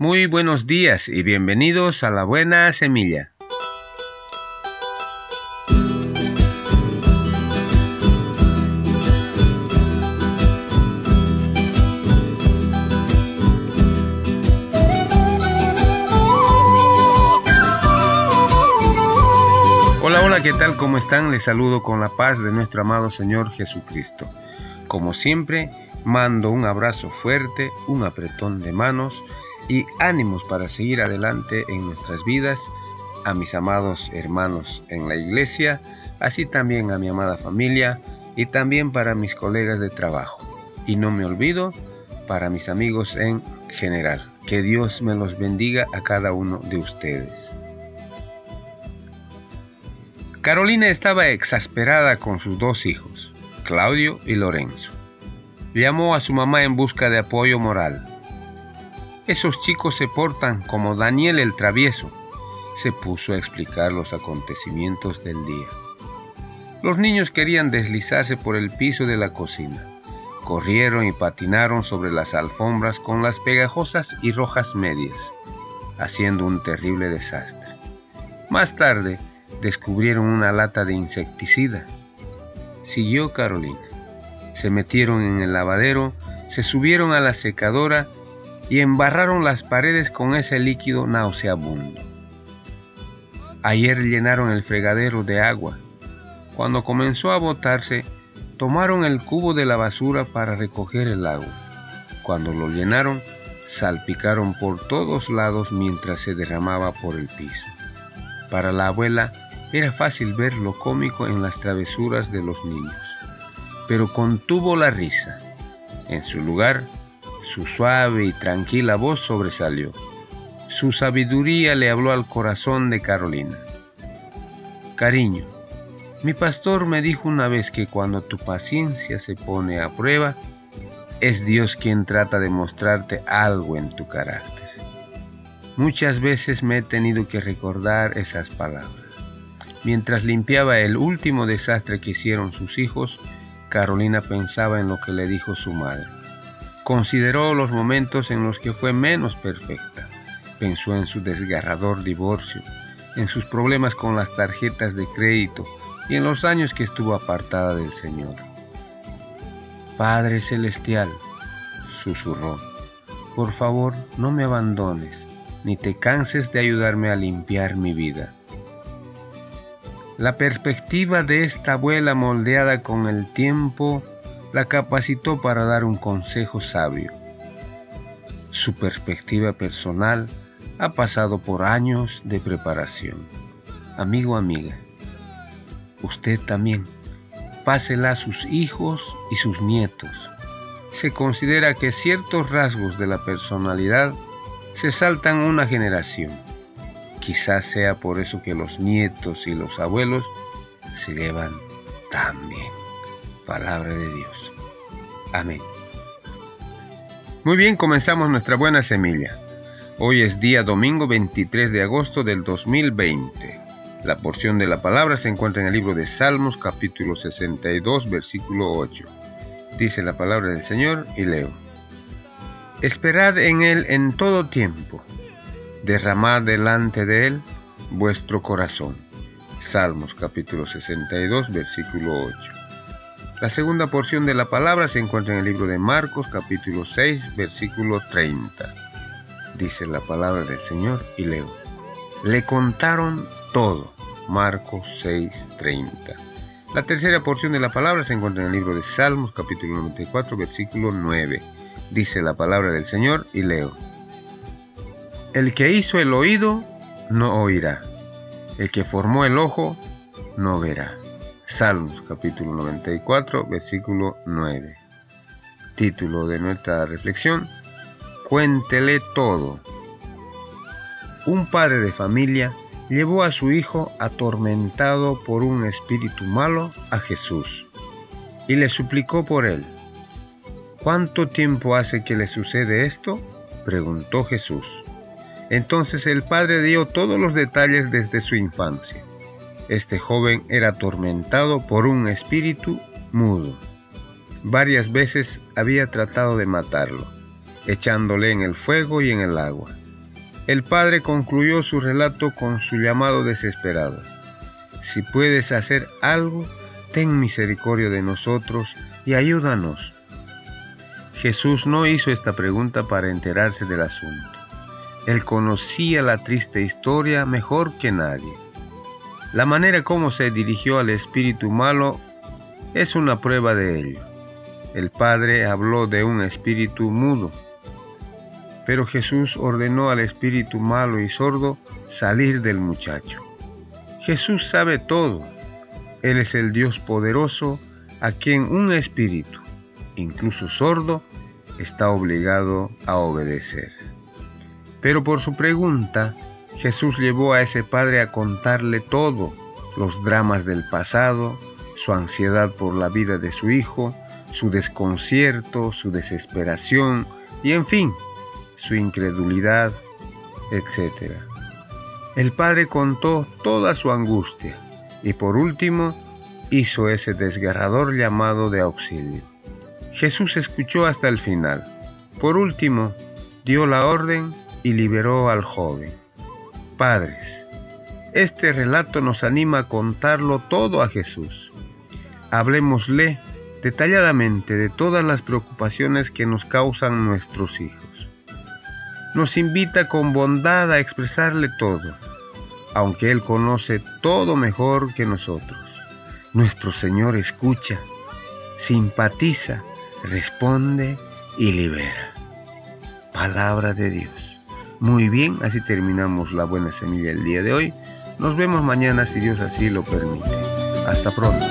Muy buenos días y bienvenidos a la buena semilla. Hola, hola, ¿qué tal? ¿Cómo están? Les saludo con la paz de nuestro amado Señor Jesucristo. Como siempre, mando un abrazo fuerte, un apretón de manos y ánimos para seguir adelante en nuestras vidas, a mis amados hermanos en la iglesia, así también a mi amada familia y también para mis colegas de trabajo. Y no me olvido para mis amigos en general. Que Dios me los bendiga a cada uno de ustedes. Carolina estaba exasperada con sus dos hijos, Claudio y Lorenzo. Llamó a su mamá en busca de apoyo moral. Esos chicos se portan como Daniel el travieso, se puso a explicar los acontecimientos del día. Los niños querían deslizarse por el piso de la cocina. Corrieron y patinaron sobre las alfombras con las pegajosas y rojas medias, haciendo un terrible desastre. Más tarde, descubrieron una lata de insecticida. Siguió Carolina. Se metieron en el lavadero, se subieron a la secadora y embarraron las paredes con ese líquido nauseabundo. Ayer llenaron el fregadero de agua. Cuando comenzó a botarse, tomaron el cubo de la basura para recoger el agua. Cuando lo llenaron, salpicaron por todos lados mientras se derramaba por el piso. Para la abuela era fácil ver lo cómico en las travesuras de los niños, pero contuvo la risa. En su lugar, su suave y tranquila voz sobresalió. Su sabiduría le habló al corazón de Carolina. Cariño, mi pastor me dijo una vez que cuando tu paciencia se pone a prueba, es Dios quien trata de mostrarte algo en tu carácter. Muchas veces me he tenido que recordar esas palabras. Mientras limpiaba el último desastre que hicieron sus hijos, Carolina pensaba en lo que le dijo su madre. Consideró los momentos en los que fue menos perfecta. Pensó en su desgarrador divorcio, en sus problemas con las tarjetas de crédito y en los años que estuvo apartada del Señor. Padre Celestial, susurró, por favor no me abandones, ni te canses de ayudarme a limpiar mi vida. La perspectiva de esta abuela moldeada con el tiempo la capacitó para dar un consejo sabio. Su perspectiva personal ha pasado por años de preparación. Amigo, amiga, usted también, pásela a sus hijos y sus nietos. Se considera que ciertos rasgos de la personalidad se saltan una generación. Quizás sea por eso que los nietos y los abuelos se llevan tan bien palabra de Dios. Amén. Muy bien, comenzamos nuestra buena semilla. Hoy es día domingo 23 de agosto del 2020. La porción de la palabra se encuentra en el libro de Salmos capítulo 62 versículo 8. Dice la palabra del Señor y leo. Esperad en Él en todo tiempo. Derramad delante de Él vuestro corazón. Salmos capítulo 62 versículo 8. La segunda porción de la palabra se encuentra en el libro de Marcos capítulo 6 versículo 30. Dice la palabra del Señor y leo. Le contaron todo. Marcos 6 30. La tercera porción de la palabra se encuentra en el libro de Salmos capítulo 94 versículo 9. Dice la palabra del Señor y leo. El que hizo el oído no oirá. El que formó el ojo no verá. Salmos capítulo 94, versículo 9. Título de nuestra reflexión, Cuéntele todo. Un padre de familia llevó a su hijo atormentado por un espíritu malo a Jesús y le suplicó por él. ¿Cuánto tiempo hace que le sucede esto? preguntó Jesús. Entonces el padre dio todos los detalles desde su infancia. Este joven era atormentado por un espíritu mudo. Varias veces había tratado de matarlo, echándole en el fuego y en el agua, El padre concluyó su relato con su llamado desesperado. Si puedes hacer algo, ten misericordia de nosotros y ayúdanos. Jesús no hizo esta pregunta para enterarse del asunto. Él conocía la triste historia mejor que nadie. La manera como se dirigió al espíritu malo es una prueba de ello. El Padre habló de un espíritu mudo, pero Jesús ordenó al espíritu malo y sordo salir del muchacho. Jesús sabe todo. Él es el Dios poderoso a quien un espíritu, incluso sordo, está obligado a obedecer. Pero por su pregunta, Jesús llevó a ese padre a contarle todo, los dramas del pasado, su ansiedad por la vida de su hijo, su desconcierto, su desesperación y en fin, su incredulidad, etc. El padre contó toda su angustia y por último hizo ese desgarrador llamado de auxilio. Jesús escuchó hasta el final. Por último, dio la orden y liberó al joven. Padres, este relato nos anima a contarlo todo a Jesús. Hablemosle detalladamente de todas las preocupaciones que nos causan nuestros hijos. Nos invita con bondad a expresarle todo, aunque Él conoce todo mejor que nosotros. Nuestro Señor escucha, simpatiza, responde y libera. Palabra de Dios. Muy bien, así terminamos la buena semilla el día de hoy. Nos vemos mañana si Dios así lo permite. Hasta pronto.